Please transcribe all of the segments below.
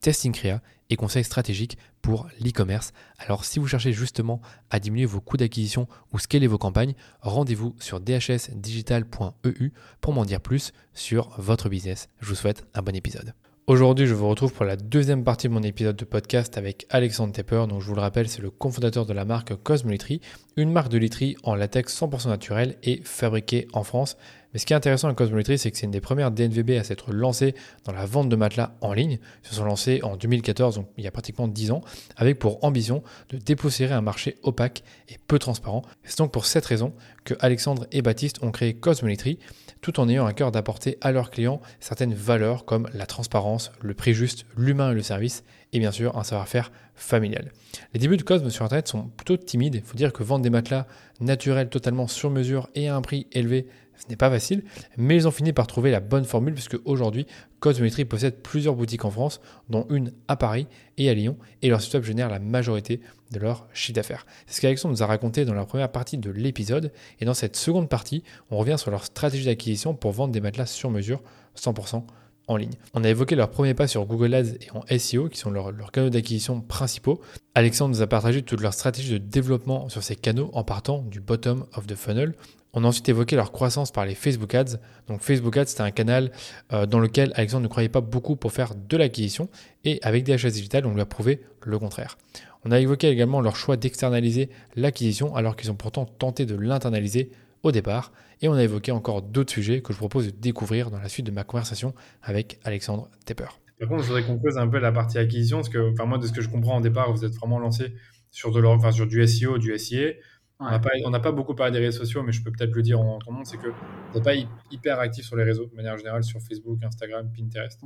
testing créa et conseils stratégiques pour l'e-commerce. Alors si vous cherchez justement à diminuer vos coûts d'acquisition ou scaler vos campagnes, rendez-vous sur dhsdigital.eu pour m'en dire plus sur votre business. Je vous souhaite un bon épisode. Aujourd'hui, je vous retrouve pour la deuxième partie de mon épisode de podcast avec Alexandre Tepper. Donc, je vous le rappelle, c'est le cofondateur de la marque Cosmolitry, une marque de literie en latex 100% naturel et fabriquée en France. Mais ce qui est intéressant avec Cosmoletry, c'est que c'est une des premières DNVB à s'être lancée dans la vente de matelas en ligne. Ils se sont lancés en 2014, donc il y a pratiquement 10 ans, avec pour ambition de dépoussiérer un marché opaque et peu transparent. C'est donc pour cette raison que Alexandre et Baptiste ont créé Cosmoletry, tout en ayant un cœur d'apporter à leurs clients certaines valeurs comme la transparence, le prix juste, l'humain et le service, et bien sûr un savoir-faire familial. Les débuts de Cosme sur Internet sont plutôt timides. Il faut dire que vendre des matelas naturels totalement sur mesure et à un prix élevé, ce n'est pas facile, mais ils ont fini par trouver la bonne formule puisque aujourd'hui, Cosmetry possède plusieurs boutiques en France, dont une à Paris et à Lyon, et leur site génère la majorité de leur chiffre d'affaires. C'est ce qu'Alexandre nous a raconté dans la première partie de l'épisode, et dans cette seconde partie, on revient sur leur stratégie d'acquisition pour vendre des matelas sur mesure 100% On a évoqué leur premier pas sur Google Ads et en SEO, qui sont leurs, leurs canaux d'acquisition principaux. Alexandre nous a partagé toute leur stratégie de développement sur ces canaux en partant du bottom of the funnel, on a ensuite évoqué leur croissance par les Facebook Ads. Donc Facebook Ads, c'était un canal euh, dans lequel Alexandre ne croyait pas beaucoup pour faire de l'acquisition. Et avec DHS Digital, on lui a prouvé le contraire. On a évoqué également leur choix d'externaliser l'acquisition alors qu'ils ont pourtant tenté de l'internaliser au départ. Et on a évoqué encore d'autres sujets que je propose de découvrir dans la suite de ma conversation avec Alexandre Tepper. Par contre, je voudrais qu'on pose un peu la partie acquisition, parce que, enfin, moi, de ce que je comprends en départ, vous êtes vraiment lancé sur, de enfin, sur du SEO, du SIA. On n'a pas, beaucoup parlé des réseaux sociaux, mais je peux peut-être le dire en ton nom, c'est que vous n'êtes pas hyper actif sur les réseaux de manière générale, sur Facebook, Instagram, Pinterest.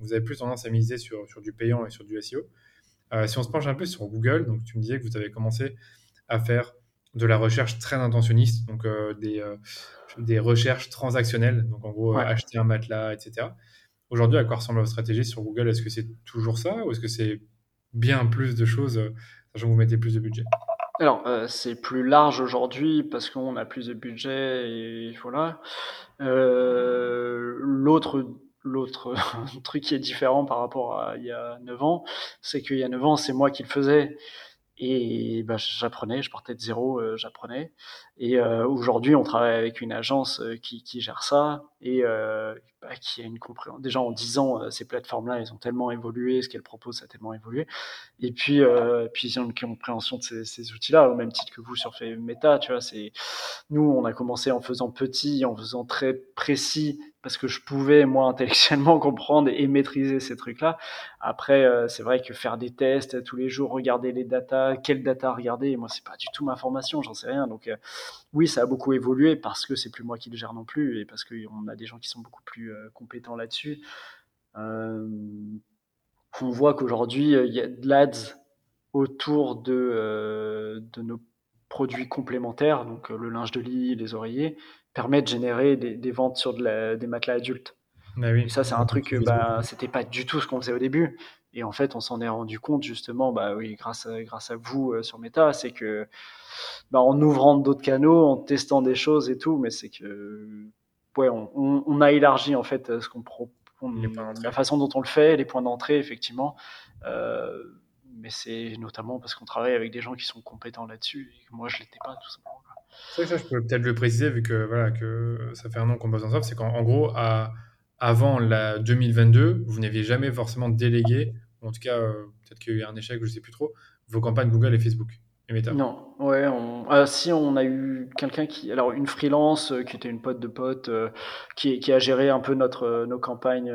Vous avez plus tendance à miser sur, du payant et sur du SEO. Euh, si on se penche un peu sur Google, donc tu me disais que vous avez commencé à faire de la recherche très intentionniste, donc euh, des, euh, des recherches transactionnelles, donc en gros acheter un matelas, etc. Aujourd'hui, à quoi ressemble votre stratégie sur Google? Est-ce que c'est toujours ça ou est-ce que c'est bien plus de choses, sachant que vous mettez plus de budget? Alors, euh, c'est plus large aujourd'hui parce qu'on a plus de budget et voilà. Euh, l'autre l'autre truc qui est différent par rapport à il y a 9 ans, c'est qu'il y a 9 ans, c'est moi qui le faisais. Et bah, j'apprenais, je partais de zéro, euh, j'apprenais. Et euh, aujourd'hui, on travaille avec une agence euh, qui, qui, gère ça et bah, qui a une compréhension. Déjà en 10 ans, ces plateformes-là, elles ont tellement évolué, ce qu'elles proposent a tellement évolué. Et puis, puis ils ont une compréhension de ces, ces outils-là, au même titre que vous sur Meta. Tu vois, c'est nous, on a commencé en faisant petit, en faisant très précis parce que je pouvais moi intellectuellement comprendre et maîtriser ces trucs-là. Après, euh, c'est vrai que faire des tests tous les jours, regarder les datas, quelles data regarder, moi c'est pas du tout ma formation, j'en sais rien. Donc euh, oui, ça a beaucoup évolué parce que c'est plus moi qui le gère non plus et parce qu'on a des gens qui sont beaucoup plus euh, compétents là-dessus. on voit qu'aujourd'hui il y a de l'ads autour de, de nos produits complémentaires, donc le linge de lit, les oreillers, permet de générer des, ventes sur des matelas adultes. Oui. Et ça, c'est un truc, bah, c'était pas du tout ce qu'on faisait au début. Et en fait, on s'en est rendu compte justement, bah oui, grâce à, grâce à vous euh, sur Meta, c'est que bah, en ouvrant d'autres canaux, en testant des choses et tout, mais c'est que ouais, on, a élargi en fait ce qu'on propose, la façon dont on le fait, les points d'entrée effectivement. Euh, mais c'est notamment parce qu'on travaille avec des gens qui sont compétents là-dessus. Et moi, je l'étais pas tout simplement. C'est ça, je peux peut-être le préciser, vu que, voilà, que ça fait un an qu'on bosse ensemble, c'est qu'en gros, à, avant la 2022, vous n'aviez jamais forcément délégué, en tout cas, euh, peut-être qu'il y a eu un échec, je ne sais plus trop, vos campagnes Google et Facebook. Non, ouais, ah, si on a eu quelqu'un qui, alors une freelance euh, qui était une pote de pote, euh, qui, qui, a géré un peu notre, nos campagnes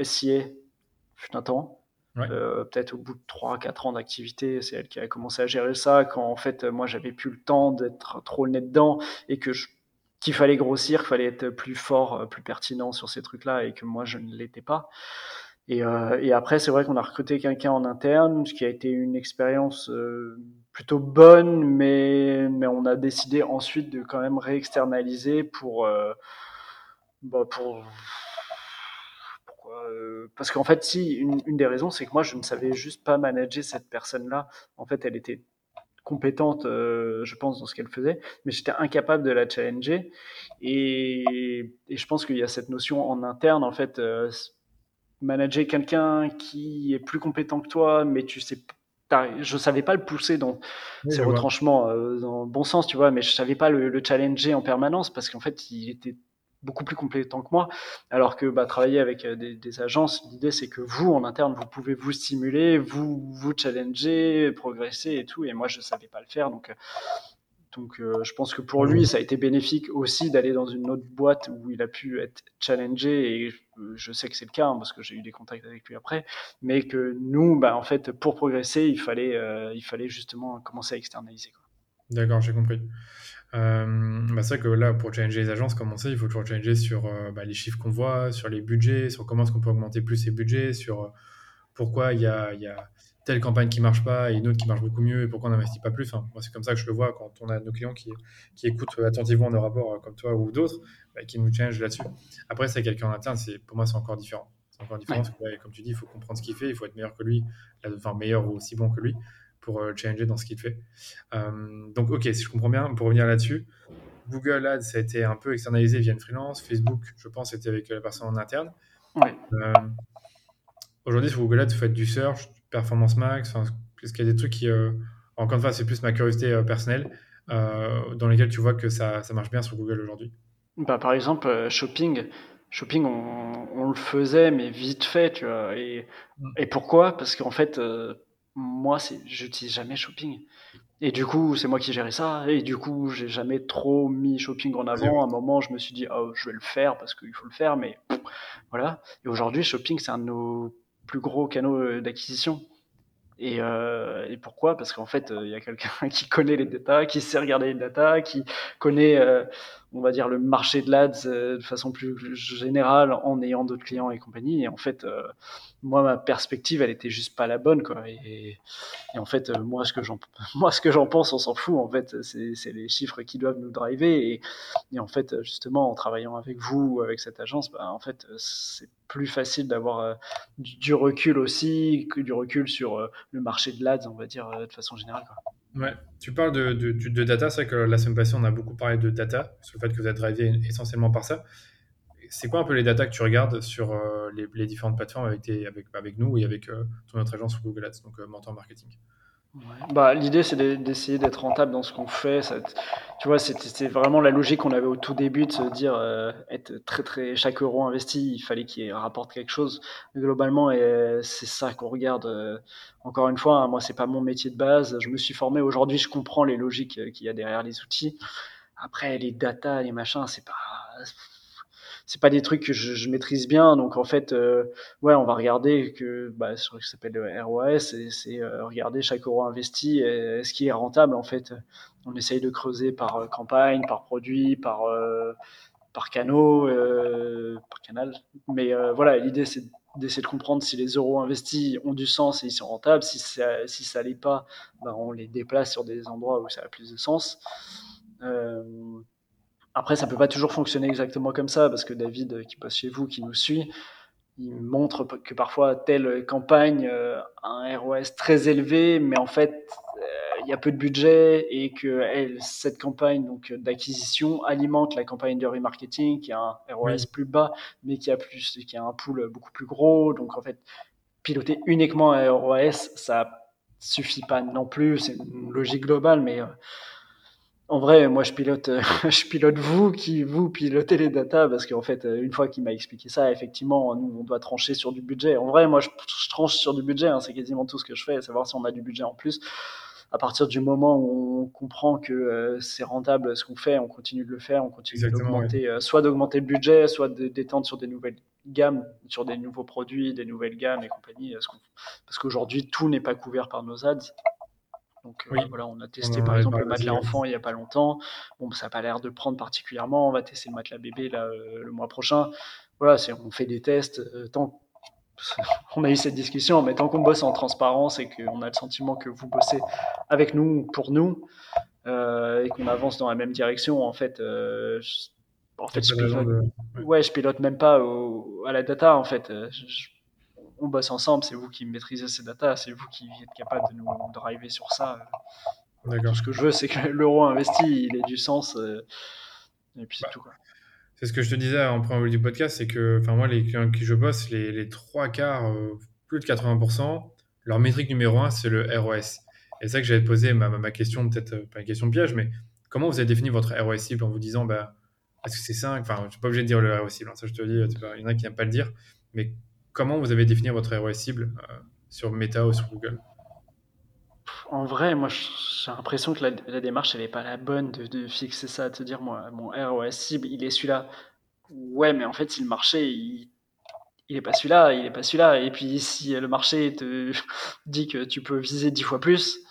SIA fut un temps. Peut-être au bout de 3-4 ans d'activité, c'est elle qui a commencé à gérer ça. Quand en fait, moi, j'avais plus le temps d'être trop nez dedans et que qu'il fallait grossir, qu'il fallait être plus fort, plus pertinent sur ces trucs-là et que moi, je ne l'étais pas. Et, euh, et après, c'est vrai qu'on a recruté quelqu'un en interne, ce qui a été une expérience euh, plutôt bonne, mais, mais on a décidé ensuite de quand même réexternaliser pour, euh, bah pour euh, Parce qu'en fait, si une, une des raisons, c'est que moi, je ne savais juste pas manager cette personne-là. En fait, elle était compétente, euh, je pense, dans ce qu'elle faisait, mais j'étais incapable de la challenger. Et, et je pense qu'il y a cette notion en interne, en fait, euh, manager quelqu'un qui est plus compétent que toi, mais tu sais, je savais pas le pousser dans ses retranchements euh, dans le bon sens, tu vois, mais je savais pas le, challenger en permanence parce qu'en fait, il était beaucoup plus compétent que moi. Alors que bah, travailler avec euh, des, agences, l'idée c'est que vous, en interne, vous pouvez vous stimuler, vous vous challenger, progresser et tout. Et moi, je savais pas le faire, donc euh, euh, je pense que pour lui, ça a été bénéfique aussi d'aller dans une autre boîte où il a pu être challengé et je sais que c'est le cas hein, parce que j'ai eu des contacts avec lui après, mais que nous, bah, en fait, pour progresser, il fallait justement commencer à externaliser. D'accord, j'ai compris. Euh, bah c'est vrai que là, pour challenger les agences, comme on sait, il faut toujours challenger sur bah, les chiffres qu'on voit, sur les budgets, sur comment est-ce qu'on peut augmenter plus ces budgets, sur pourquoi il y a, y a telle campagne qui marche pas et une autre qui marche beaucoup mieux et pourquoi on n'investit pas plus. moi, c'est comme ça que je le vois quand on a nos clients qui, qui écoutent attentivement nos rapports euh, comme toi ou d'autres, bah, qui nous challenge là-dessus. Après, c'est quelqu'un en interne, c'est, pour moi, c'est encore différent. C'est encore différent parce que, comme tu dis, il faut comprendre ce qu'il fait, il faut être meilleur que lui, enfin meilleur ou aussi bon que lui pour euh, challenger dans ce qu'il fait. Euh, donc, ok, si je comprends bien, pour revenir là-dessus, Google Ads, ça a été un peu externalisé via une freelance. Facebook, je pense, c'était avec la personne en interne. aujourd'hui, sur Google Ads, vous faites du search, Performance Max Est-ce qu'il y a des trucs qui, euh, encore une fois, c'est plus ma curiosité euh, personnelle, euh, dans lesquels tu vois que ça, ça marche bien sur Google aujourd'hui? Bah, Par exemple, Shopping. Shopping, on, le faisait, mais vite fait, tu vois. Et, mm. et pourquoi? Parce qu'en fait, moi, j'utilise jamais Shopping. Et du coup, c'est moi qui gérais ça. Et du coup, j'ai jamais trop mis Shopping en avant. À un moment, je me suis dit, oh, je vais le faire parce qu'il faut le faire, mais voilà. Et aujourd'hui, Shopping, c'est un de nos plus gros canaux d'acquisition. Et, euh, et, pourquoi? Parce qu'en fait, il y a quelqu'un qui connaît les data, qui sait regarder les data, qui connaît, euh, on va dire, le marché de l'ADS euh, de façon plus générale en ayant d'autres clients et compagnie. Et en fait, euh, moi, ma perspective, elle était juste pas la bonne, quoi. Et, en fait, moi, ce que j'en, moi, ce que j'en pense, on s'en fout. En fait, c'est les chiffres qui doivent nous driver. Et, et, en fait, justement, en travaillant avec vous, avec cette agence, bah, en fait, c'est plus facile d'avoir du, recul aussi, que du recul sur le marché de l'ADS, on va dire, de façon générale. Ouais, tu parles de, de, de data, c'est vrai que la semaine passée, on a beaucoup parlé de data, sur le fait que vous êtes drivé essentiellement par ça. C'est quoi un peu les datas que tu regardes sur euh, les, différentes plateformes avec, avec, avec nous et avec euh, ton autre agence Google Ads, donc euh, Mentor Marketing? Bah, L'idée, c'est d'essayer d'être rentable dans ce qu'on fait. Ça, tu vois, c'était vraiment la logique qu'on avait au tout début de se dire, être très, très, chaque euro investi, il fallait qu'il rapporte quelque chose. globalement, c'est ça qu'on regarde. encore une fois, hein, moi, c'est pas mon métier de base. Je me suis formé. Aujourd'hui, je comprends les logiques qu'il y a derrière les outils. Après, les datas, les machins, c'est pas c'est pas des trucs que je, maîtrise bien. Donc en fait, euh, ouais, on va regarder que bah, sur ce qui s'appelle le ROS, c'est euh, regarder chaque euro investi, est-ce qu'il est rentable en fait? On essaye de creuser par euh, campagne, par produit, par par canaux, par canal. Mais voilà, l'idée c'est d'essayer de comprendre si les euros investis ont du sens et ils sont rentables. Si ça, si ça l'est pas, bah, on les déplace sur des endroits où ça a plus de sens. Euh, après, ça peut pas toujours fonctionner exactement comme ça, parce que David, euh, qui passe chez vous, qui nous suit, il montre que parfois telle campagne euh, a un ROS très élevé, mais en fait, euh, il y a peu de budget et que elle, cette campagne donc d'acquisition alimente la campagne de remarketing qui a un ROS plus bas, mais qui a plus, qui a un pool beaucoup plus gros. Donc en fait, piloter uniquement un ROS, ça suffit pas non plus. C'est une logique globale, mais en vrai, moi, je pilote, euh, je pilote vous qui vous pilotez les data parce qu'en fait, euh, une fois qu'il m'a expliqué ça, effectivement, nous, on doit trancher sur du budget. En vrai, moi, je, tranche sur du budget. Hein, c'est quasiment tout ce que je fais, savoir si on a du budget en plus. À partir du moment où on comprend que euh, c'est rentable ce qu'on fait, on continue de le faire, on continue d'augmenter, soit d'augmenter le budget, soit d'étendre sur des nouvelles gammes, sur des nouveaux produits, des nouvelles gammes et compagnie. Parce qu'aujourd'hui, tout n'est pas couvert par nos ads. Donc euh, voilà, on a testé par exemple le matelas enfant il n'y a pas longtemps. Bon, ça n'a pas l'air de prendre particulièrement. On va tester le matelas bébé là, euh, le mois prochain. Voilà, on fait des tests. Euh, tant on a eu cette discussion, mais tant qu'on bosse en transparence et qu'on a le sentiment que vous bossez avec nous, pour nous, et qu'on avance dans la même direction, en fait, en fait, je pilote, ouais. je pilote même pas à la data. En fait, on bosse ensemble. C'est vous qui maîtrisez ces data. C'est vous qui êtes capable de nous driver sur ça. Tout ce que je veux, c'est que l'euro investi, il ait du sens. Euh, et puis c'est bah, tout. C'est ce que je te disais en préambule du podcast, c'est que, moi, les clients qui je bosse, les, trois quarts, euh, plus de 80%, leur métrique numéro un, c'est le ROS. Et c'est ça que j'allais te poser ma, ma question, peut-être euh, pas une question de piège, mais comment vous avez défini votre ROS cible en vous disant, bah, est-ce que c'est 5 Enfin, je ne suis pas obligé de dire le ROS cible, hein, ça je te dis, il y en a qui n'aiment pas le dire, mais comment vous avez défini votre ROS cible euh, sur Meta ou sur Google? En vrai, moi j'ai l'impression que la, démarche elle n'est pas la bonne de, fixer ça, de dire moi mon ROS cible il est celui-là. Ouais, mais en fait si le marché il, il est pas celui-là, il est pas celui-là. Et puis si le marché te dit que tu peux viser dix fois plus,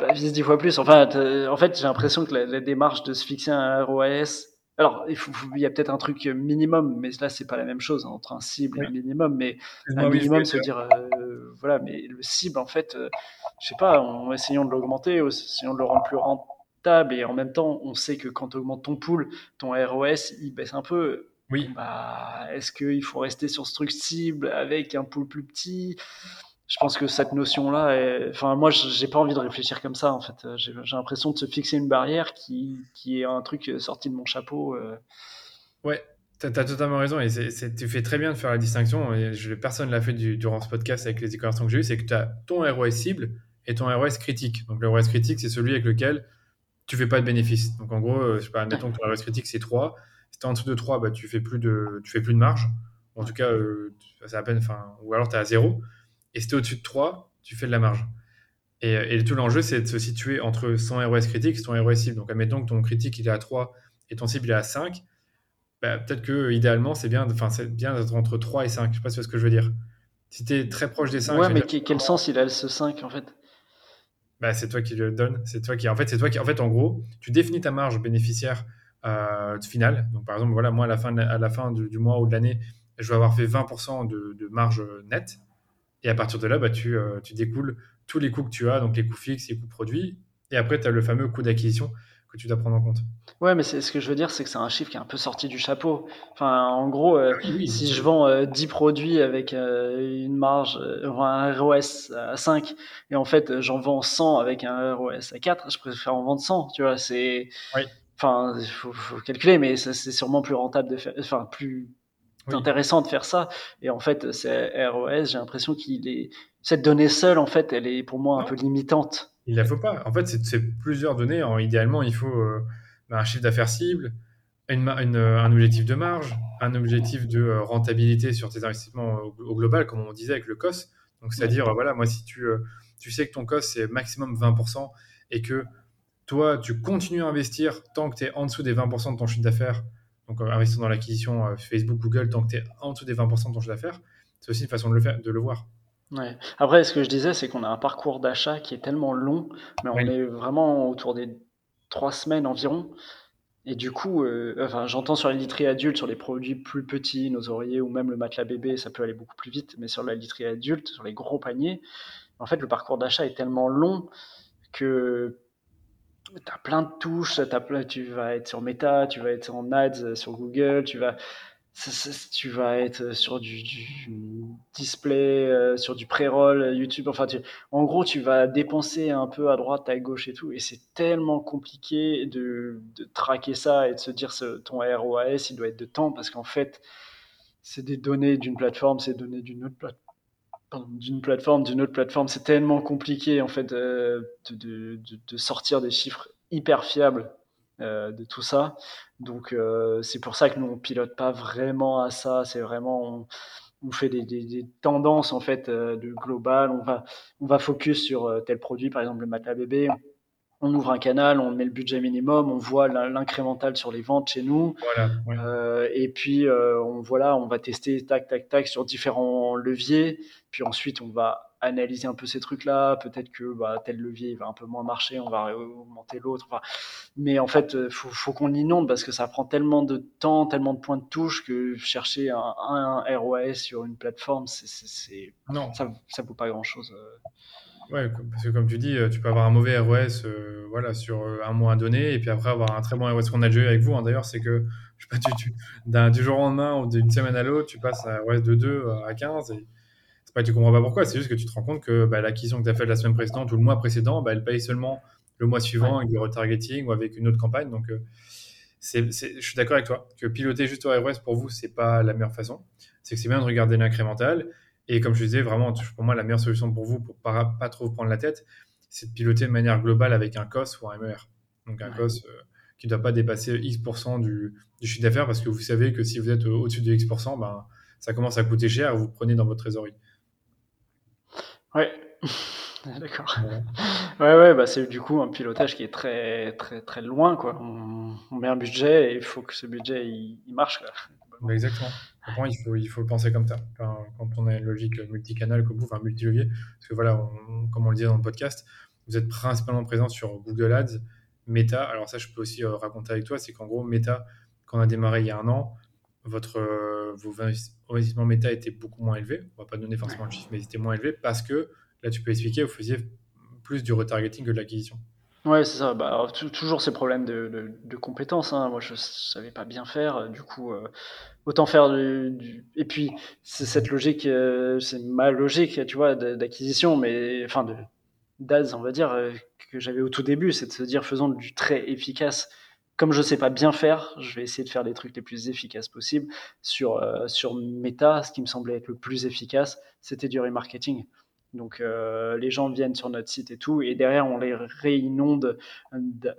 bah, vise dix fois plus. Enfin, en fait, j'ai l'impression que la, démarche de se fixer un ROAS, alors il, faut, il y a peut-être un truc minimum, mais là c'est pas la même chose entre un cible et un minimum. Mais un minimum, se dire, euh, voilà, mais le cible, en fait, euh, je sais pas, en essayant de l'augmenter, essayant de le rendre plus rentable, et en même temps, on sait que quand tu augmentes ton pool, ton ROS, il baisse un peu. Oui. Bah, est-ce qu'il faut rester sur ce truc cible avec un pool plus petit? Je pense que cette notion-là, est... enfin, moi, j'ai pas envie de réfléchir comme ça, en fait. J'ai l'impression de se fixer une barrière qui, qui est un truc sorti de mon chapeau. Euh. Ouais, tu as, totalement raison. Et tu fais très bien de faire la distinction. Et je, personne l'a fait durant ce podcast avec les conversations que j'ai eues. C'est que tu as ton ROS cible et ton ROS critique. Donc, le ROS critique, c'est celui avec lequel tu fais pas de bénéfice. Donc, en gros, euh, je sais pas, admettons que ton ROS critique, c'est 3. Si tu es en dessous de 3, bah, tu fais plus de, tu fais plus de marge. En tout cas, euh, c'est à peine, ou alors tu es à 0. Et si tu es au-dessus de 3, tu fais de la marge. Et, tout l'enjeu, c'est de se situer entre son ROS critique et ton ROS cible. Donc, admettons que ton critique il est à 3 et ton cible il est à 5. Bah, peut-être que idéalement, c'est bien, bien d'être entre 3 et 5. Je ne sais pas si ce que je veux dire. Si tu es très proche des 5. Ouais, mais quel sens il a ce 5 en fait? Bah, C'est toi qui le donne. C'est toi qui, en fait, c'est toi qui, en fait, en gros, tu définis ta marge bénéficiaire euh, finale. Donc, par exemple, voilà, moi, à la fin, à la fin du, mois ou de l'année, je vais avoir fait 20% de, de marge nette. Et à partir de là, bah, tu, euh, tu, découles tous les coûts que tu as, donc les coûts fixes, les coûts produits. Et après, tu as le fameux coût d'acquisition que tu dois prendre en compte. Ouais, mais ce que je veux dire, c'est que c'est un chiffre qui est un peu sorti du chapeau. Enfin, en gros, euh, ah si je vends 10 euh, produits avec une marge, un ROS à 5, et en fait, j'en vends 100 avec un ROS à 4, je préfère en vendre 100. Tu vois, c'est. Enfin, il faut, faut, calculer, mais c'est sûrement plus rentable de faire. Enfin, plus c'est intéressant de faire ça. Et en fait, c'est ROS, j'ai l'impression qu'il est cette donnée seule, en fait, elle est pour moi un peu limitante. Il la faut pas. En fait, c'est plusieurs données. idéalement, il faut euh, un chiffre d'affaires cible, une, un objectif de marge, un objectif de euh, rentabilité sur tes investissements au, global, comme on disait avec le COS. Donc, c'est-à-dire, voilà, moi, si tu, euh, tu sais que ton COS, c'est maximum 20% et que toi, tu continues à investir tant que tu es en dessous des 20% de ton chiffre d'affaires donc, euh, investir dans l'acquisition euh, Facebook, Google, tant que tu es en dessous des 20% de ton chiffre d'affaires, c'est aussi une façon de le, faire, de le voir. Ouais. Après, ce que je disais, c'est qu'on a un parcours d'achat qui est tellement long, mais on est vraiment autour des trois semaines environ. Et du coup, euh, enfin, j'entends sur les literie adultes, sur les produits plus petits, nos oreillers ou même le matelas bébé, ça peut aller beaucoup plus vite. Mais sur la literie adulte, sur les gros paniers, en fait, le parcours d'achat est tellement long que tu as plein de touches, tu vas être sur Meta, tu vas être en ads euh, sur Google, tu vas, tu être sur du, display, euh, sur du pré-roll, YouTube. Enfin, en gros, tu vas dépenser un peu à droite, à gauche et tout. Et c'est tellement compliqué de, traquer ça et de se dire ton ROAS, il doit être de temps parce qu'en fait, c'est des données d'une plateforme, c'est des données d'une autre plateforme d'une plateforme, d'une autre plateforme, c'est tellement compliqué en fait euh, de, de, sortir des chiffres hyper fiables euh, de tout ça. Donc euh, c'est pour ça que nous on pilote pas vraiment à ça. C'est vraiment on, fait des, des, tendances en fait de global. On va on va focus sur tel produit, par exemple le matelas bébé. On ouvre un canal, on met le budget minimum, on voit l'incrémental sur les ventes chez nous. Euh, et puis, euh, on, voilà, on va tester tac, tac, tac sur différents leviers. Puis ensuite, on va analyser un peu ces trucs-là. Peut-être que bah, tel levier va un peu moins marcher, on va augmenter l'autre. mais en fait, il euh, faut, qu'on l'inonde parce que ça prend tellement de temps, tellement de points de touche que chercher un, un ROAS sur une plateforme, c'est, ça ne vaut pas grand-chose. Ouais, parce que comme tu dis, euh, tu peux avoir un mauvais ROS euh, voilà, sur euh, un mois donné, et puis après avoir un très bon ROS qu'on a déjà eu avec vous. Hein, D'ailleurs, c'est que je sais pas, tu, tu, d'un, du jour au lendemain ou d'une semaine à l'autre, tu passes à ROS de 2 à 15. Et c'est pas que tu comprends pas pourquoi, c'est juste que tu te rends compte que bah, l'acquisition que tu as faite la semaine précédente ou le mois précédent, bah, elle paye seulement le mois suivant avec du retargeting ou avec une autre campagne. Donc, c'est, c'est, je suis d'accord avec toi que piloter juste au ROS pour vous, c'est pas la meilleure façon. C'est que c'est bien de regarder l'incrémental et comme je disais, vraiment, pour moi, la meilleure solution pour vous, pour pas, pas trop vous prendre la tête, c'est de piloter de manière globale avec un COS ou un MER. Donc un COS euh, qui ne doit pas dépasser X% du, du chiffre d'affaires parce que vous savez que si vous êtes au-dessus de X%, ben, ça commence à coûter cher et vous prenez dans votre trésorerie. Ouais, d'accord. Ouais, ouais, bah c'est du coup un pilotage qui est très, très, très loin. Quoi. On, met un budget et il faut que ce budget il, marche. Bah, exactement il faut, il faut le penser comme ça. quand on a une logique multicanal comme vous, enfin multilevier, parce que voilà, comme on le disait dans le podcast, vous êtes principalement présent sur Google Ads, Meta. Alors ça, je peux aussi euh, raconter avec toi, c'est qu'en gros, Meta, quand on a démarré il y a un an, votre, euh, vos investissements Meta étaient beaucoup moins élevés. On va pas donner forcément le chiffre, mais ils étaient moins élevés parce que, là, tu peux expliquer, vous faisiez plus du retargeting que de l'acquisition. Ouais, c'est ça. Bah, toujours ces problèmes de, de, compétences. Hein. Moi, je savais pas bien faire. Du coup, euh, autant faire du, Et puis, c'est cette logique, euh, c'est ma logique, tu vois, d'acquisition, mais enfin de d'AS, on va dire, euh, que j'avais au tout début, c'est de se dire faisons du très efficace. Comme je sais pas bien faire, je vais essayer de faire les trucs les plus efficaces possibles. Sur, sur Meta, ce qui me semblait être le plus efficace, c'était du remarketing. Donc euh, les gens viennent sur notre site et tout, et derrière on les réinonde,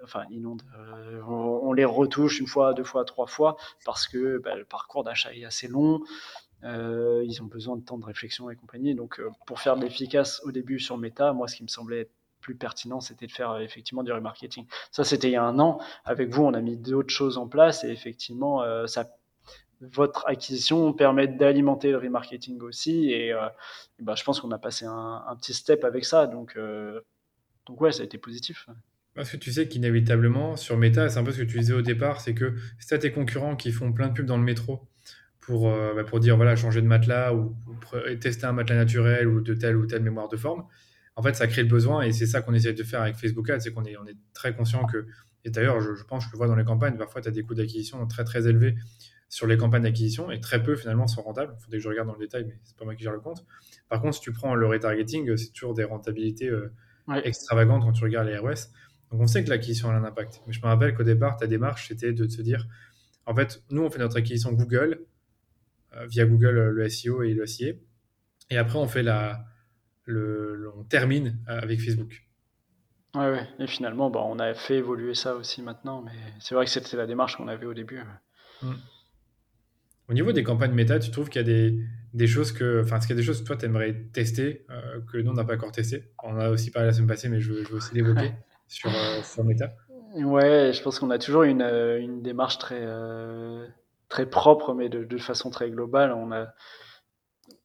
enfin inonde, euh, on, les retouche une fois, deux fois, trois fois, parce que bah, le parcours d'achat est assez long, euh, ils ont besoin de temps de réflexion et compagnie. Donc pour faire de l'efficace au début sur Meta, moi ce qui me semblait plus pertinent, c'était de faire effectivement du remarketing. Ça, c'était il y a un an. Avec vous, on a mis d'autres choses en place et effectivement, ça votre acquisition permet d'alimenter le remarketing aussi. Et, euh, bah, je pense qu'on a passé un, petit step avec ça. Donc, euh, donc ouais, ça a été positif. Parce que tu sais qu'inévitablement, sur Meta, c'est un peu ce que tu disais au départ, c'est que si tu as tes concurrents qui font plein de pubs dans le métro pour, euh, bah, pour dire voilà, changer de matelas ou, tester un matelas naturel ou de telle ou telle mémoire de forme, en fait, ça crée le besoin et c'est ça qu'on essaie de faire avec Facebook Ads, c'est qu'on est, on est très conscient que, et d'ailleurs, je, je, pense je le vois dans les campagnes, parfois tu as des coûts d'acquisition très très élevés sur les campagnes d'acquisition et très peu finalement sont rentables. Il faudrait que je regarde dans le détail, mais c'est pas moi qui gère le compte. Par contre, si tu prends le retargeting, c'est toujours des rentabilités euh, extravagantes quand tu regardes les ROS. Donc on sait que l'acquisition a un impact. Mais je me rappelle qu'au départ, ta démarche, c'était de se dire, en fait, nous, on fait notre acquisition Google, euh, via Google, euh, le SEO et le SIA. Et après, on fait la, le, on termine avec Facebook. Ouais, ouais. Et finalement, bah, on a fait évoluer ça aussi maintenant, mais c'est vrai que c'était la démarche qu'on avait au début. Mm. Au niveau des campagnes méta, tu trouves qu'il y a des, des choses que, enfin, est-ce qu'il y a des choses que toi tu aimerais tester euh, que nous on n'a pas encore testé On a aussi parlé la semaine passée, mais je veux, aussi l'évoquer sur, euh, sur méta. Ouais, je pense qu'on a toujours une, euh, une démarche très, très propre, mais de, de, façon très globale. On a,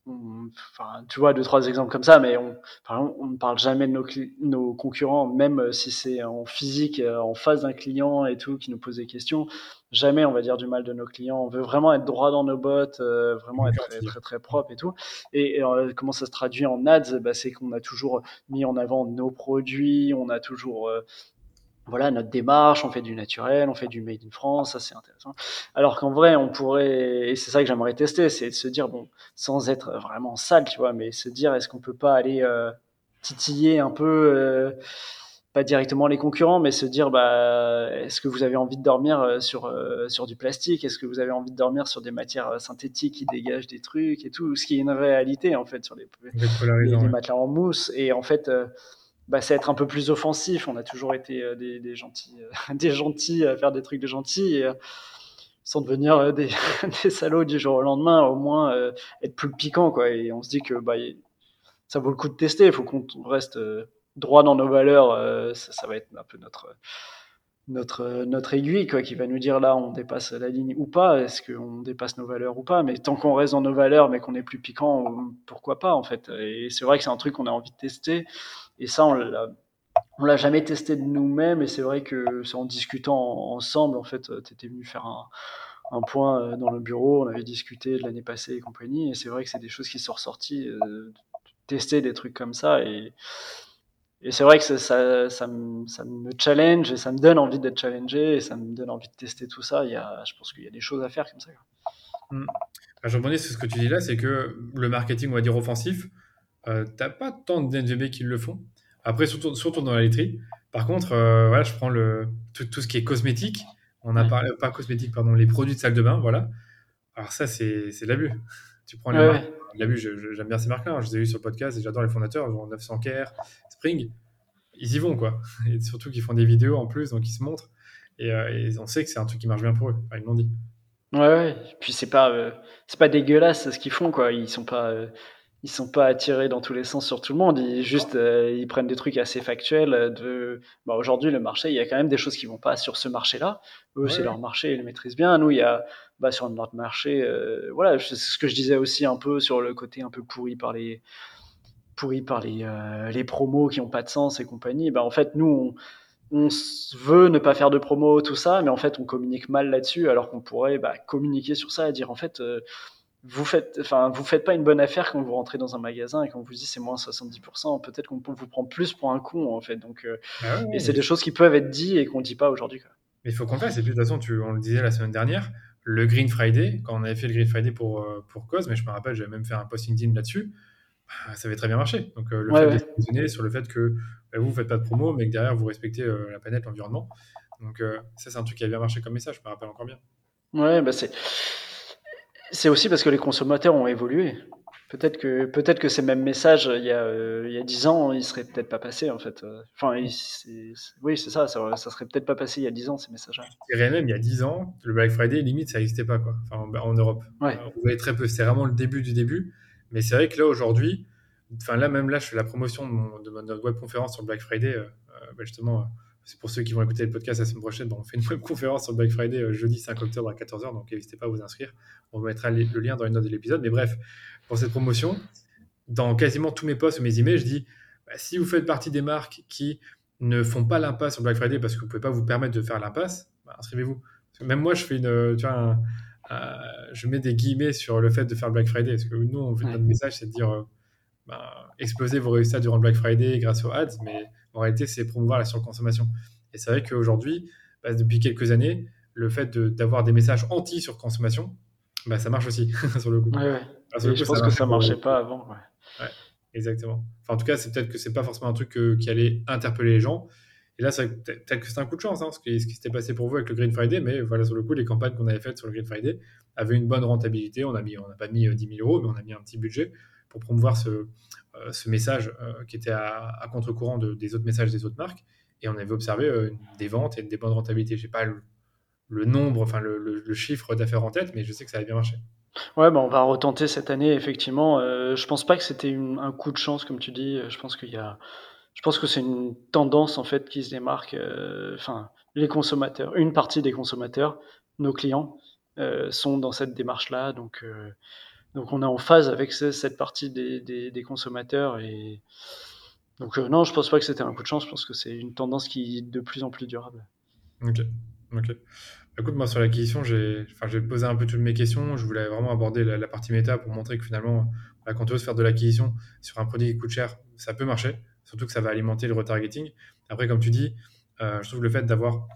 enfin, tu vois, deux, trois exemples comme ça, mais on, on ne parle jamais de nos, nos concurrents, même si c'est en physique, en face d'un client et tout, qui nous pose des questions. Jamais on va dire du mal de nos clients. On veut vraiment être droit dans nos bottes, euh, vraiment être très, très, très, propre et tout. Et, euh, comment ça se traduit en ads? Bah, C'est qu'on a toujours mis en avant nos produits, on a toujours euh, voilà notre démarche, on fait du naturel, on fait du made in France, ça c'est intéressant. Alors qu'en vrai, on pourrait, et c'est ça que j'aimerais tester, c'est de se dire bon, sans être vraiment sale, tu vois, mais se dire est-ce qu'on peut pas aller euh, titiller un peu, euh, pas directement les concurrents, mais se dire bah est-ce que vous avez envie de dormir euh, sur sur du plastique, est-ce que vous avez envie de dormir sur des matières synthétiques qui dégagent des trucs et tout, ce qui est une réalité en fait sur les, les, les matelas en mousse. Et en fait bah, c'est être un peu plus offensif. On a toujours été euh, des, gentils, euh, des gentils à faire des trucs de gentils, euh, sans devenir des, des, salauds du jour au lendemain. Au moins être plus piquant, quoi. Et on se dit que bah, ça vaut le coup de tester. Il faut qu'on reste droit dans nos valeurs, ça, va être un peu notre notre notre aiguille quoi qui va nous dire là on dépasse la ligne ou pas est-ce qu'on dépasse nos valeurs ou pas? Mais tant qu'on reste dans nos valeurs mais qu'on est plus piquant pourquoi pas en fait? Et c'est vrai que c'est un truc qu'on a envie de tester et ça on l'a l'a jamais testé de nous-mêmes et c'est vrai que c'est en discutant ensemble en fait tu étais venu faire un, point euh, dans le bureau on avait discuté de l'année passée et compagnie et c'est vrai que c'est des choses qui sont ressorties euh, tester des trucs comme ça et c'est vrai que ça, me, challenge et ça me donne envie d'être challengé et ça me donne envie de tester tout ça. Il y a, je pense qu'il y a des choses à faire comme ça. Rebondis sur ce que tu dis là, c'est que le marketing, on va dire offensif, euh, t'as pas tant d'NVB qui le font. Après, surtout, surtout dans la laiterie. Par contre, euh, voilà, je prends le, tout, tout, ce qui est cosmétique. On a parlé, pas cosmétique, pardon, les produits de salle de bain, voilà. Alors ça, c'est de l'abus. Tu prends les marques, l'abus, j'aime bien ces marques-là. Hein. Je les ai eues sur le podcast et j'adore les fondateurs, genre 900 Care, Spring. Ils y vont, quoi. Et surtout qu'ils font des vidéos en plus, donc ils se montrent. Et, euh, on sait que c'est un truc qui marche bien pour eux. ils m'ont dit. Ouais, ouais. Puis c'est pas, euh, c'est pas dégueulasse ce qu'ils font, quoi. Ils sont pas, euh, ils sont pas attirés dans tous les sens sur tout le monde. Ils juste, euh, ils prennent des trucs assez factuels. De, bah, aujourd'hui, le marché, il y a quand même des choses qui vont pas sur ce marché-là. Eux, c'est leur marché, ils le maîtrisent bien. Nous, il y a, bah, sur notre marché, euh, voilà, c'est ce que je disais aussi un peu sur le côté un peu pourri par les, pourri par les, euh, les promos qui ont pas de sens et compagnie. Bah, en fait, nous, on, on veut ne pas faire de promos, tout ça, mais en fait, on communique mal là-dessus, alors qu'on pourrait bah, communiquer sur ça et dire en fait vous faites, enfin, vous faites pas une bonne affaire quand vous rentrez dans un magasin et qu'on vous dit c'est moins 70%. Peut-être qu'on vous prend plus pour un con en fait. Donc, euh, ah et c'est des choses qui peuvent être dites et qu'on dit pas aujourd'hui. Mais il faut qu'on fasse. Et puis de toute façon, tu, on le disait la semaine dernière, le Green Friday, quand on avait fait le Green Friday pour euh, pour cause, mais je me rappelle, j'avais même fait un posting LinkedIn là-dessus. Bah, ça avait très bien marché. Donc euh, le fait de sur le fait que bah, vous ne faites pas de promo, mais que derrière vous respectez la planète, l'environnement. Donc ça, c'est un truc qui a bien marché comme message. Je me rappelle encore bien. Ouais, bah c'est c'est aussi parce que les consommateurs ont évolué. Peut-être que, peut-être que ces mêmes messages, il y a, euh, il y a 10 ans, ils seraient peut-être pas passés, en fait. Enfin, oui, c'est ça, ça, ça, serait peut-être pas passé il y a 10 ans, ces messages-là. Je dirais même, il y a 10 ans, le Black Friday, limite, ça n'existait pas, quoi. Enfin, en, Europe. Ouais. vous voyez très peu. C'est vraiment le début du début. Mais c'est vrai que là, aujourd'hui, enfin, là, même là, je fais la promotion de, mon, de notre web conférence sur Black Friday, euh, euh, bah, justement, c'est pour ceux qui vont écouter le podcast la semaine prochaine. on fait une web conférence sur Black Friday euh, jeudi 5 octobre à 14h, donc n'hésitez pas à vous inscrire. On mettra le lien dans les notes de l'épisode. Mais bref, pour cette promotion, dans quasiment tous mes posts ou mes emails, je dis bah, si vous faites partie des marques qui ne font pas l'impasse sur Black Friday parce que vous ne pouvez pas vous permettre de faire l'impasse, bah, inscrivez-vous. Même moi, je fais une, tu vois, je mets des guillemets sur le fait de faire Black Friday parce que nous, on fait notre message, c'est de dire euh, bah, explosez vos résultats durant Black Friday grâce aux ads, mais en réalité, c'est promouvoir la surconsommation. Et c'est vrai qu'aujourd'hui, bah, depuis quelques années, le fait d'avoir des messages anti-surconsommation, bah, ça marche aussi, sur le coup. je pense que ça ne marchait pas avant. Ouais. exactement. Enfin, en tout cas, c'est peut-être que c'est pas forcément un truc qui allait interpeller les gens. Et là, peut-être que c'est un coup de chance, hein, ce qui, ce qui s'était passé pour vous avec le Green Friday, mais voilà, sur le coup, les campagnes qu'on avait faites sur le Green Friday avaient une bonne rentabilité. On n'a pas mis 10 euh, 000 euros, mais on a mis un petit budget pour promouvoir ce, euh, message euh, qui était à, contre-courant des autres messages des autres marques. Et on avait observé euh, des ventes et des bonnes rentabilités. Je n'ai pas le, nombre, enfin le, chiffre d'affaires en tête, mais je sais que ça avait bien marché. Ouais, bah on va retenter cette année, effectivement. Euh, je pense pas que c'était un coup de chance, comme tu dis. Je pense qu'il y a, je pense que c'est une tendance en fait qui se démarque. Les consommateurs, une partie des consommateurs, nos clients, sont dans cette démarche-là. Donc, donc on est en phase avec cette partie des, consommateurs. Et donc euh, non, je pense pas que c'était un coup de chance. Je pense que c'est une tendance qui est de plus en plus durable. Ok, ok. Écoute, moi sur l'acquisition, j'ai, enfin, posé un peu toutes mes questions. Je voulais vraiment aborder la, partie méta pour montrer que finalement, bah, quand tu veux faire de l'acquisition sur un produit qui coûte cher, ça peut marcher. Surtout que ça va alimenter le retargeting. Après, comme tu dis, euh, je trouve le fait d'avoir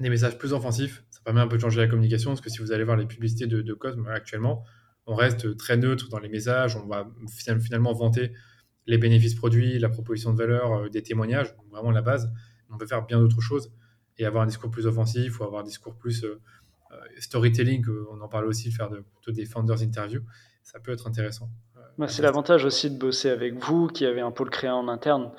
des messages plus offensifs, ça permet un peu de changer la communication. Parce que si vous allez voir les publicités de, de Cosme actuellement, on reste très neutre dans les messages, on va finalement vanter les bénéfices produits, la proposition de valeur, euh, des témoignages, vraiment la base. On peut faire bien d'autres choses et avoir un discours plus offensif ou avoir un discours plus euh, euh, storytelling, on en parle aussi, faire de, plutôt des founders interviews, ça peut être intéressant. Bah, c'est l'avantage aussi de bosser avec vous qui avez un pôle créé en interne,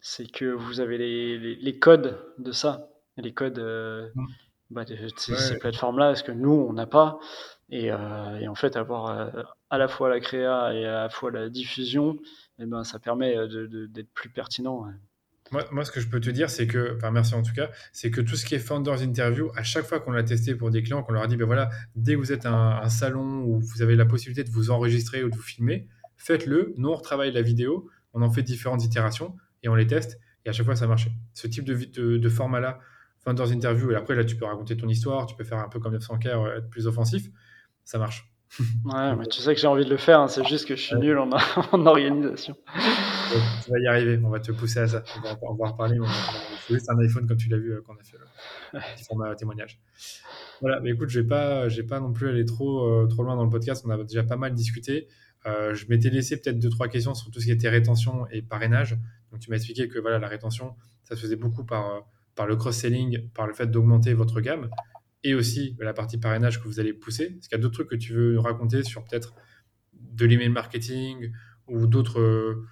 c'est que vous avez les, codes de ça, les codes mmh. bah, de, ces plateformes-là, parce que nous, on n'a pas. Euh, et, en fait, avoir euh, à la fois la créa et à la fois la diffusion, eh ben, ça permet euh, d'être plus pertinent. Moi, ce que je peux te dire, c'est que, enfin, merci en tout cas, c'est que tout ce qui est Founders Interview, à chaque fois qu'on l'a testé pour des clients, qu'on leur a dit, ben voilà, dès que vous êtes un, un salon où vous avez la possibilité de vous enregistrer ou de vous filmer, faites-le. Nous, on retravaille la vidéo, on en fait différentes itérations et on les teste. Et à chaque fois, ça marche. Ce type de, de, format-là, Founders Interview, et après, là, tu peux raconter ton histoire, tu peux faire un peu comme 900K, euh, être plus offensif, ça marche. Ouais, mais tu sais que j'ai envie de le faire, hein, c'est juste que je suis nul en, en organisation. tu vas y arriver, on va te pousser à ça. On va, on va en reparler. Il faut juste un iPhone, comme tu l'as vu euh, quand on a fait le petit format témoignage. Voilà, mais écoute, je vais pas, j'ai pas non plus aller trop, euh, trop loin dans le podcast. On a déjà pas mal discuté. Euh, je m'étais laissé peut-être deux, trois questions sur tout ce qui était rétention et parrainage. Donc, tu m'as expliqué que voilà, la rétention, ça se faisait beaucoup par, par le cross-selling, par le fait d'augmenter votre gamme et aussi la partie parrainage que vous allez pousser. Est-ce qu'il y a d'autres trucs que tu veux nous raconter sur peut-être de l'email marketing ou d'autres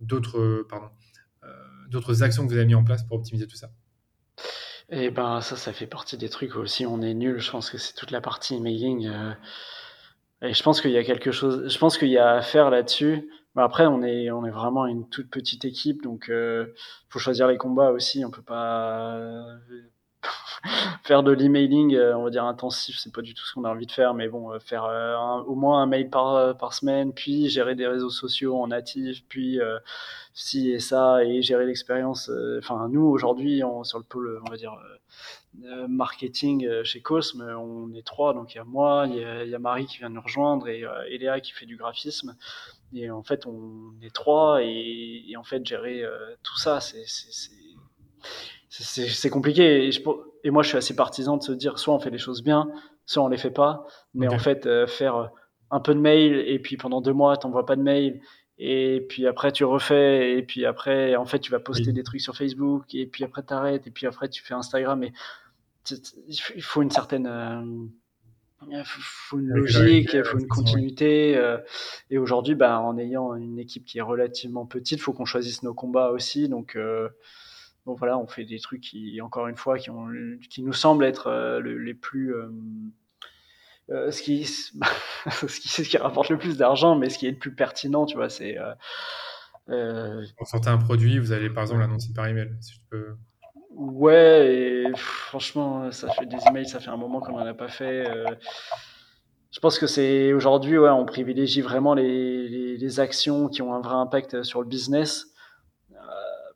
d'autres pardon euh, d'autres actions que vous avez mis en place pour optimiser tout ça? Eh ben ça, ça fait partie des trucs aussi. On est nul. Je pense que c'est toute la partie emailing. Euh, et je pense qu'il y a quelque chose. Je pense qu'il y a à faire là-dessus. Après, on est on est vraiment une toute petite équipe, donc euh, faut choisir les combats aussi. On peut pas faire de l'emailing, euh, on va dire intensif, c'est pas du tout ce qu'on a envie de faire, mais bon, euh, faire euh, au moins un mail par, semaine, puis gérer des réseaux sociaux en natif, puis si et ça, et gérer l'expérience. Enfin, nous aujourd'hui, sur le pôle, on va dire marketing chez Cosme, on est trois, donc il y a moi, il y a, Marie qui vient nous rejoindre et, Léa qui fait du graphisme. Et en fait, on est trois et en fait, gérer tout ça, c'est c'est compliqué. Et, moi, je suis assez partisan de se dire soit on fait les choses bien, soit on les fait pas. Mais en fait, euh, faire euh, un peu de mail et puis pendant deux mois, tu n'envoies pas de mail. Et puis après, tu refais. Et puis après, en fait, tu vas poster des trucs sur Facebook. Et puis après, tu arrêtes. Et puis après, tu fais Instagram. Et il faut une certaine. Euh, il faut une logique, il faut une continuité. et aujourd'hui, bah, en ayant une équipe qui est relativement petite, il faut qu'on choisisse nos combats aussi. Donc, donc voilà, on fait des trucs qui, encore une fois, qui, ont, qui nous semblent être euh, les plus. Euh, euh, ce, qui, ce, qui, ce qui rapporte le plus d'argent, mais ce qui est le plus pertinent, tu vois, c'est. Euh, sortez un produit, vous allez par exemple l'annoncer par email, si je peux. Ouais, et franchement, ça fait des emails, ça fait un moment qu'on n'en a pas fait. je pense que c'est aujourd'hui, ouais, on privilégie vraiment les, les, les, actions qui ont un vrai impact sur le business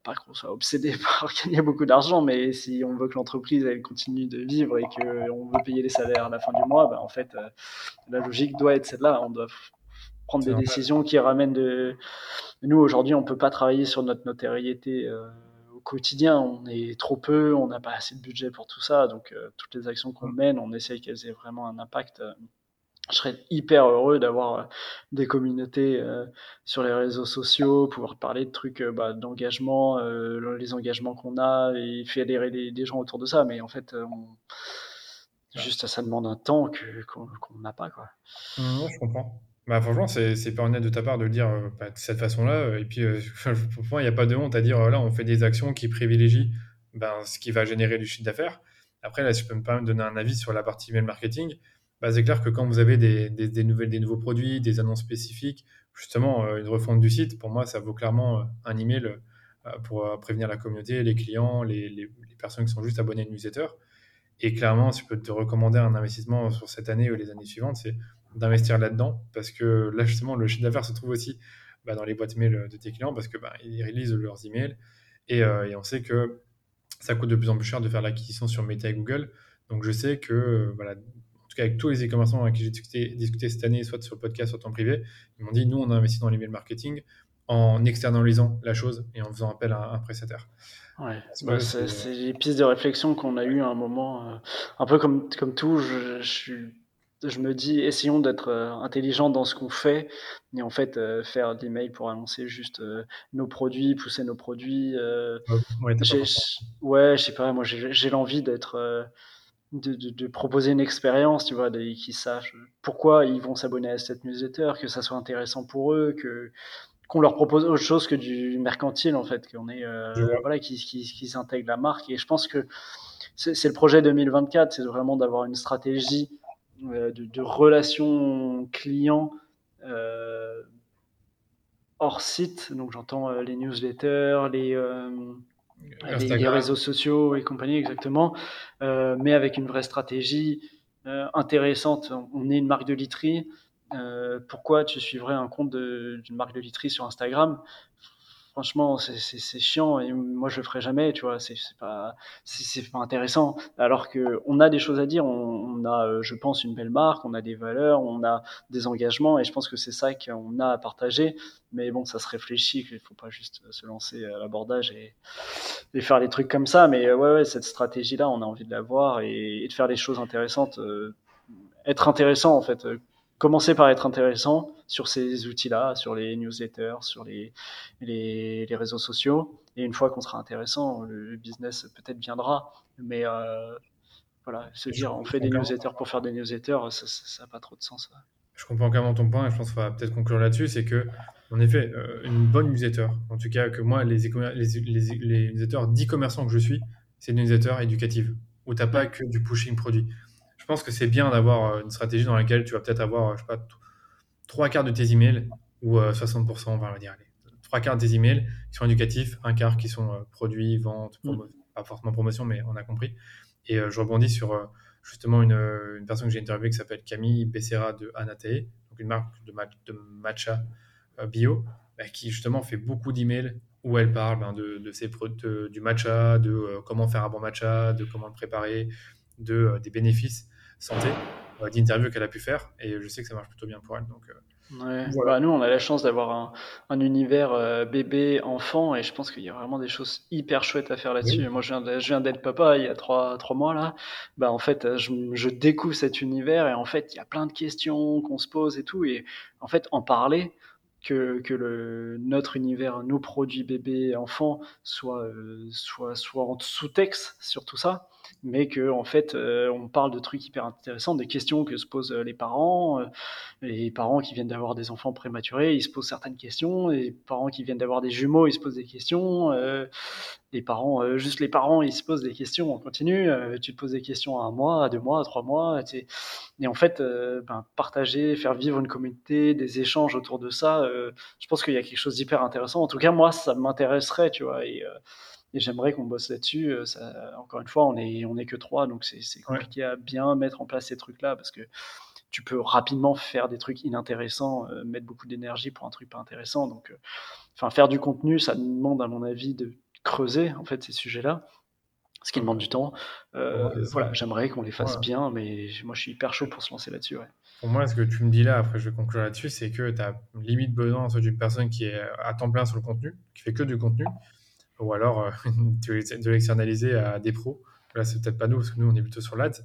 pas qu'on soit obsédé par gagner beaucoup d'argent, mais si on veut que l'entreprise elle continue de vivre et qu'on veut payer les salaires à la fin du mois, ben, en fait, euh, la logique doit être celle-là. On doit prendre des décisions qui ramènent de. Nous aujourd'hui, on peut pas travailler sur notre notoriété. Euh, au quotidien, on est trop peu, on n'a pas assez de budget pour tout ça, donc euh, toutes les actions qu'on mène, on essaye qu'elles aient vraiment un impact je serais hyper heureux d'avoir euh, des communautés euh, sur les réseaux sociaux, pouvoir parler de trucs euh, bah, d'engagement, les engagements qu'on a et fédérer des, des, gens autour de ça. Mais en fait, juste ça demande un temps qu'on n'a pas. Quoi. Mmh, je comprends. Bah, franchement, c'est pas honnête de ta part de le dire bah, de cette façon-là. Et puis, pour moi, il n'y a pas de honte à dire là, on fait des actions qui privilégient ben, ce qui va générer du chiffre d'affaires. Après, là, si je peux me permettre de donner un avis sur la partie email marketing, bah, c'est clair que quand vous avez des, nouveaux produits, des annonces spécifiques, justement, euh, une refonte du site, pour moi, ça vaut clairement euh, un email euh, pour prévenir la communauté, les clients, les, personnes qui sont juste abonnés à une newsletter. Et clairement, si je peux te recommander un investissement sur cette année ou les années suivantes, c'est d'investir là-dedans, parce que là, justement, le chiffre d'affaires se trouve aussi bah, dans les boîtes mail de tes clients, parce qu'ils bah, réalisent leurs emails, et, et on sait que ça coûte de plus en plus cher de faire l'acquisition sur Meta et Google. Donc je sais que voilà, tout cas avec tous les e-commerçants avec qui j'ai discuté, cette année, soit sur le podcast, soit en privé, ils m'ont dit nous, on a investi dans l'email marketing en externalisant la chose et en faisant appel à un prestataire. Ouais, bah, c'est les pistes de réflexion qu'on a eues à un moment. Euh, un peu comme, comme tout, je, je, me dis, essayons d'être euh, intelligents dans ce qu'on fait et en fait euh, faire des mails pour annoncer juste nos produits, pousser nos produits. ouais, ouais, je sais pas, moi j'ai l'envie d'être de, de, proposer une expérience, tu vois, qu'ils sachent pourquoi ils vont s'abonner à cette newsletter, que ça soit intéressant pour eux, que qu'on leur propose autre chose que du mercantile en fait, qu'on est euh, voilà, qui, qui, qui la marque. Et je pense que c'est le projet 2024, c'est vraiment d'avoir une stratégie euh, de, de, relation client euh, hors site. Donc j'entends les newsletters, les les, réseaux sociaux et compagnie, exactement, mais avec une vraie stratégie intéressante. On est une marque de literie. pourquoi tu suivrais un compte d'une marque de literie sur Instagram? Franchement, c'est chiant et moi je le ferai jamais, tu vois. C'est pas, c'est pas intéressant. Alors que on a des choses à dire, on, a, euh, je pense, une belle marque, on a des valeurs, on a des engagements et je pense que c'est ça qu'on a à partager. Mais bon, ça se réfléchit, il faut pas juste se lancer à l'abordage et, et, faire des trucs comme ça. Mais euh, ouais, ouais cette stratégie-là, on a envie de la voir et, de faire des choses intéressantes. Euh, être intéressant en fait commencer par être intéressant sur ces outils-là, sur les newsletters, sur les, les, réseaux sociaux. Et une fois qu'on sera intéressant, le business peut-être viendra. Mais euh, voilà, se dire on fait des newsletters pour faire des newsletters, ça n'a pas trop de sens. Je comprends clairement ton point et je pense qu'on va peut-être conclure là-dessus. C'est que, en effet, euh, une bonne newsletter, en tout cas que moi, les, les, les, les newsletters d'e-commerçants que je suis, c'est une newsletter éducative où tu n'as pas que du pushing produit je pense que c'est bien d'avoir euh, une stratégie dans laquelle tu vas peut-être avoir, je sais pas, trois quarts de tes emails ou 60%, euh, on va dire, allez, trois quarts des emails qui sont éducatifs, un quart qui sont euh, produits, ventes, mm. pas forcément promotion, mais on a compris. Et je rebondis sur justement une, une, personne que j'ai interviewée qui s'appelle Camille Becerra de Anate, donc une marque de, de matcha bio, bah, qui justement fait beaucoup d'emails où elle parle ben, de, de, ses, du matcha, de comment faire un bon matcha, de comment le préparer, de, des bénéfices santé euh, d'interviews qu'elle a pu faire et je sais que ça marche plutôt bien pour elle. Donc, euh, voilà. nous, on a la chance d'avoir un, un, univers euh, bébé, enfant, et je pense qu'il y a vraiment des choses hyper chouettes à faire là-dessus. Moi, je viens d'être papa il y a trois, trois mois là. Bah, en fait, je, je, découvre cet univers, et en fait, il y a plein de questions qu'on se pose et tout, et en fait, en parler, que, que le, notre univers, nos produits bébés, enfants, soit, soit, soit en sous-texte sur tout ça mais que en fait euh, on parle de trucs hyper intéressants, des questions que se posent euh, les parents, euh, les parents qui viennent d'avoir des enfants prématurés, ils se posent certaines questions, les parents qui viennent d'avoir des jumeaux, ils se posent des questions, les parents, juste les parents, ils se posent des questions, on continue, tu te poses des questions à un mois, à deux mois, à trois mois, et en fait ben, partager, faire vivre une communauté, des échanges autour de ça, je pense qu'il y a quelque chose d'hyper intéressant. En tout cas moi ça m'intéresserait, tu vois, et et j'aimerais qu'on bosse là-dessus. Euh, encore une fois, on est, on est que trois, donc c'est compliqué à bien mettre en place ces trucs-là parce que tu peux rapidement faire des trucs inintéressants, euh, mettre beaucoup d'énergie pour un truc pas intéressant. Donc, euh, enfin, faire du contenu, ça demande, à mon avis, de creuser en fait ces sujets-là, ce qui demande du temps. voilà, j'aimerais qu'on les fasse bien, mais moi, je suis hyper chaud pour se lancer là-dessus. Pour moi, ce que tu me dis là, après, je vais conclure là-dessus, c'est que tu as limite besoin d'une personne qui est à temps plein sur le contenu, qui fait que du contenu ou alors euh, de l'externaliser à des pros. Là, c'est peut-être pas nous, parce que nous, on est plutôt sur l'AD,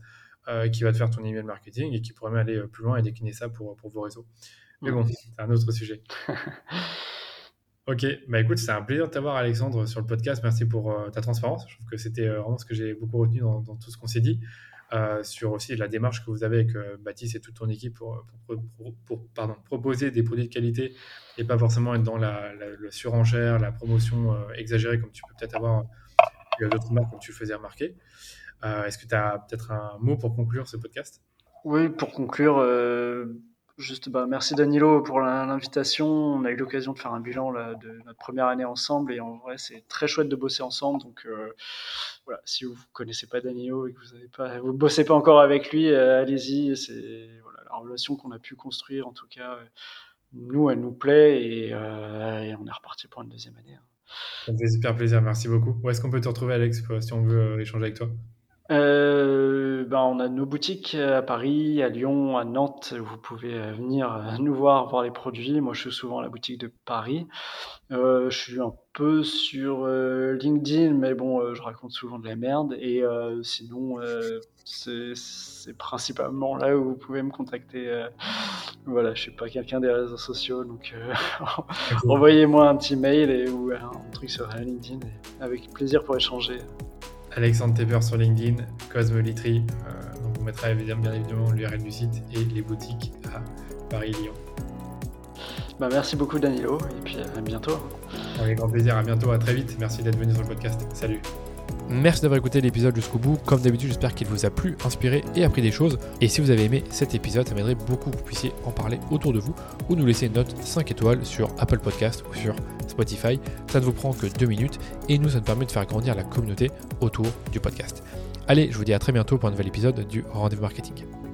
euh, qui va te faire ton email marketing et qui pourrait même aller euh, plus loin et décliner ça pour, pour vos réseaux. Mais bon, c'est un autre sujet. ok, bah écoute, c'est un plaisir de t'avoir, Alexandre, sur le podcast. Merci pour ta transparence. Je trouve que c'était vraiment ce que j'ai beaucoup retenu dans, tout ce qu'on s'est dit. Sur aussi la démarche que vous avez avec Baptiste et toute ton équipe pour, pardon, proposer des produits de qualité et pas forcément être dans la, surenchère, la promotion euh, exagérée comme tu peux peut-être avoir d'autres marques comme tu faisais remarquer. Euh, est-ce que tu as peut-être un mot pour conclure ce podcast? Oui, pour conclure, euh, juste bah, merci Danilo pour l'invitation. On a eu l'occasion de faire un bilan de notre première année ensemble et en vrai c'est très chouette de bosser ensemble. Donc voilà, si vous ne connaissez pas Danilo et que vous ne vous bossez pas encore avec lui, allez-y. C'est voilà, la relation qu'on a pu construire en tout cas nous, elle nous plaît euh, et, on est reparti pour une deuxième année. Hein. Ça fait super plaisir, merci beaucoup. Où est-ce qu'on peut te retrouver, Alex, si on veut euh, échanger avec toi? Euh, ben, on a nos boutiques à Paris, à Lyon, à Nantes. Vous pouvez venir nous voir, voir les produits. Moi, je suis souvent à la boutique de Paris. je suis un peu sur LinkedIn, mais bon, je raconte souvent de la merde. Et sinon, c'est principalement là où vous pouvez me contacter. Euh, voilà, je suis pas quelqu'un des réseaux sociaux, donc euh, envoyez-moi un petit mail et, ou un truc sur LinkedIn, avec plaisir pour échanger. Alexandre Teber sur LinkedIn, Cosmolitry, euh, on vous mettra bien, bien évidemment l'URL du site et les boutiques à Paris-Lyon. Bah, merci beaucoup Danilo, et puis à bientôt. Avec grand plaisir, à bientôt, à très vite. Merci d'être venu sur le podcast. Salut. Merci d'avoir écouté l'épisode jusqu'au bout. Comme d'habitude, j'espère qu'il vous a plu, inspiré et appris des choses. Et si vous avez aimé cet épisode, ça m'aiderait beaucoup que vous puissiez en parler autour de vous ou nous laisser une note 5 étoiles sur Apple Podcast ou sur Spotify. Ça ne vous prend que deux minutes et nous, ça nous permet de faire grandir la communauté autour du podcast. Allez, je vous dis à très bientôt pour un nouvel épisode du Rendez-vous Marketing.